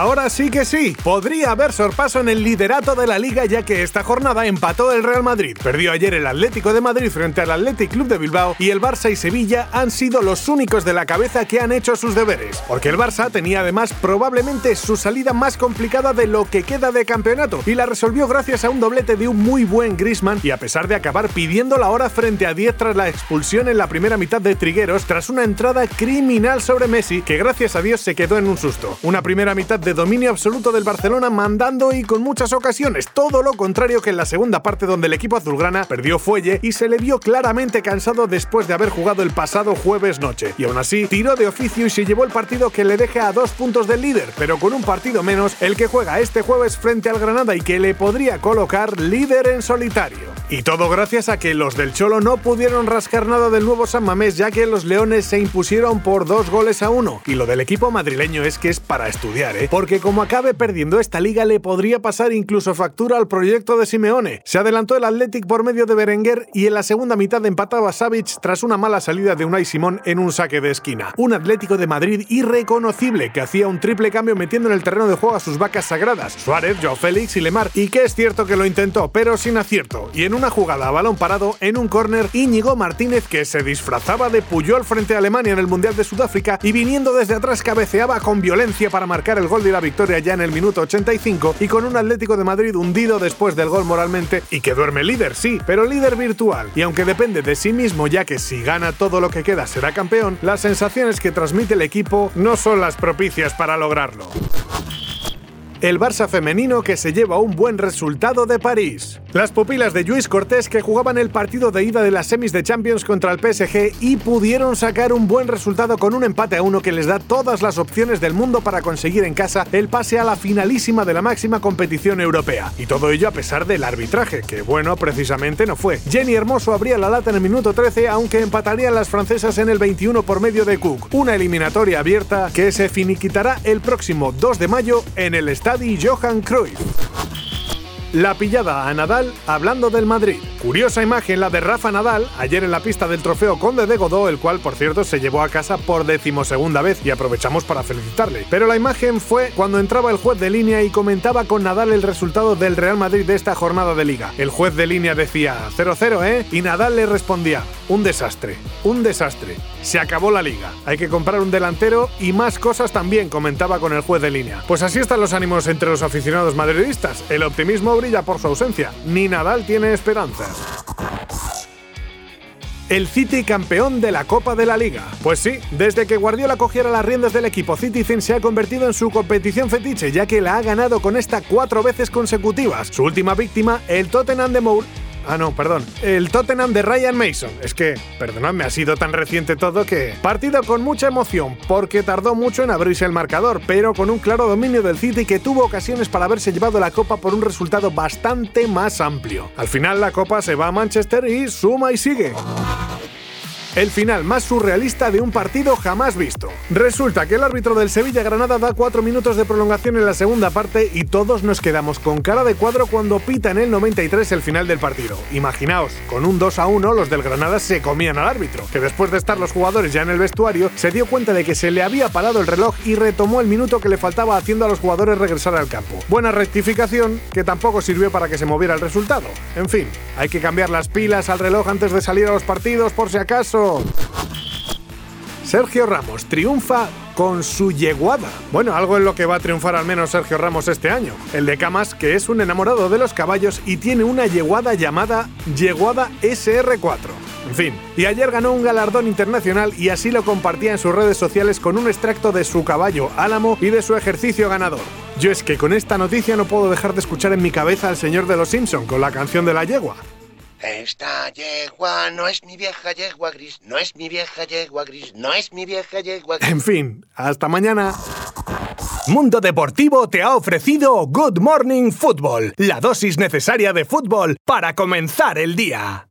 Ahora sí que sí, podría haber sorpaso en el liderato de la liga ya que esta jornada empató el Real Madrid. Perdió ayer el Atlético de Madrid frente al Athletic Club de Bilbao y el Barça y Sevilla han sido los únicos de la cabeza que han hecho sus deberes, porque el Barça tenía además probablemente su salida más complicada de lo que queda de campeonato y la resolvió gracias a un doblete de un muy buen Griezmann y a pesar de acabar pidiendo la hora frente a 10 tras la expulsión en la primera mitad de Trigueros tras una entrada criminal sobre Messi que gracias a Dios se quedó en un susto. Una primera mitad de dominio absoluto del Barcelona mandando y con muchas ocasiones, todo lo contrario que en la segunda parte donde el equipo azulgrana perdió fuelle y se le vio claramente cansado después de haber jugado el pasado jueves noche. Y aún así, tiró de oficio y se llevó el partido que le deja a dos puntos del líder, pero con un partido menos, el que juega este jueves frente al Granada y que le podría colocar líder en solitario. Y todo gracias a que los del Cholo no pudieron rascar nada del nuevo San Mamés, ya que los Leones se impusieron por dos goles a uno. Y lo del equipo madrileño es que es para estudiar, ¿eh? Porque como acabe perdiendo esta liga, le podría pasar incluso factura al proyecto de Simeone. Se adelantó el Athletic por medio de Berenguer y en la segunda mitad empataba Savic tras una mala salida de Unai Simón en un saque de esquina. Un Atlético de Madrid irreconocible que hacía un triple cambio metiendo en el terreno de juego a sus vacas sagradas, Suárez, Joao Félix y Lemar. Y que es cierto que lo intentó, pero sin acierto. Y en una jugada a balón parado, en un córner, Íñigo Martínez, que se disfrazaba de Puyol frente a Alemania en el Mundial de Sudáfrica y viniendo desde atrás cabeceaba con violencia para marcar el gol de la victoria ya en el minuto 85 y con un Atlético de Madrid hundido después del gol moralmente y que duerme líder, sí, pero líder virtual. Y aunque depende de sí mismo ya que si gana todo lo que queda será campeón, las sensaciones que transmite el equipo no son las propicias para lograrlo el Barça femenino que se lleva un buen resultado de París. Las pupilas de Luis Cortés que jugaban el partido de ida de las semis de Champions contra el PSG y pudieron sacar un buen resultado con un empate a uno que les da todas las opciones del mundo para conseguir en casa el pase a la finalísima de la máxima competición europea. Y todo ello a pesar del arbitraje, que bueno, precisamente no fue. Jenny Hermoso abría la lata en el minuto 13, aunque empatarían las francesas en el 21 por medio de Cook. Una eliminatoria abierta que se finiquitará el próximo 2 de mayo en el estadio Johan Cruyff. La pillada a Nadal hablando del Madrid. Curiosa imagen la de Rafa Nadal ayer en la pista del trofeo Conde de Godó, el cual por cierto se llevó a casa por decimosegunda vez y aprovechamos para felicitarle. Pero la imagen fue cuando entraba el juez de línea y comentaba con Nadal el resultado del Real Madrid de esta jornada de liga. El juez de línea decía 0-0, ¿eh? Y Nadal le respondía, un desastre, un desastre. Se acabó la liga. Hay que comprar un delantero y más cosas también, comentaba con el juez de línea. Pues así están los ánimos entre los aficionados madridistas. El optimismo brilla por su ausencia. Ni Nadal tiene esperanzas el City campeón de la Copa de la Liga. Pues sí, desde que Guardiola cogiera las riendas del equipo, Citizen se ha convertido en su competición fetiche, ya que la ha ganado con esta cuatro veces consecutivas. Su última víctima, el Tottenham de Moore, Ah, no, perdón. El Tottenham de Ryan Mason. Es que, perdonadme, ha sido tan reciente todo que. Partido con mucha emoción, porque tardó mucho en abrirse el marcador, pero con un claro dominio del City que tuvo ocasiones para haberse llevado la copa por un resultado bastante más amplio. Al final, la copa se va a Manchester y suma y sigue el final más surrealista de un partido jamás visto. Resulta que el árbitro del Sevilla Granada da cuatro minutos de prolongación en la segunda parte y todos nos quedamos con cara de cuadro cuando pita en el 93 el final del partido. Imaginaos, con un 2 a 1 los del Granada se comían al árbitro, que después de estar los jugadores ya en el vestuario se dio cuenta de que se le había parado el reloj y retomó el minuto que le faltaba haciendo a los jugadores regresar al campo. Buena rectificación que tampoco sirvió para que se moviera el resultado. En fin, hay que cambiar las pilas al reloj antes de salir a los partidos por si acaso Sergio Ramos triunfa con su yeguada. Bueno, algo en lo que va a triunfar al menos Sergio Ramos este año. El de Camas, que es un enamorado de los caballos y tiene una yeguada llamada Yeguada SR4. En fin, y ayer ganó un galardón internacional y así lo compartía en sus redes sociales con un extracto de su caballo Álamo y de su ejercicio ganador. Yo es que con esta noticia no puedo dejar de escuchar en mi cabeza al señor de los Simpson con la canción de la yegua. Esta yegua no es mi vieja yegua gris, no es mi vieja yegua gris, no es mi vieja yegua gris. En fin, hasta mañana. Mundo Deportivo te ha ofrecido Good Morning Football, la dosis necesaria de fútbol para comenzar el día.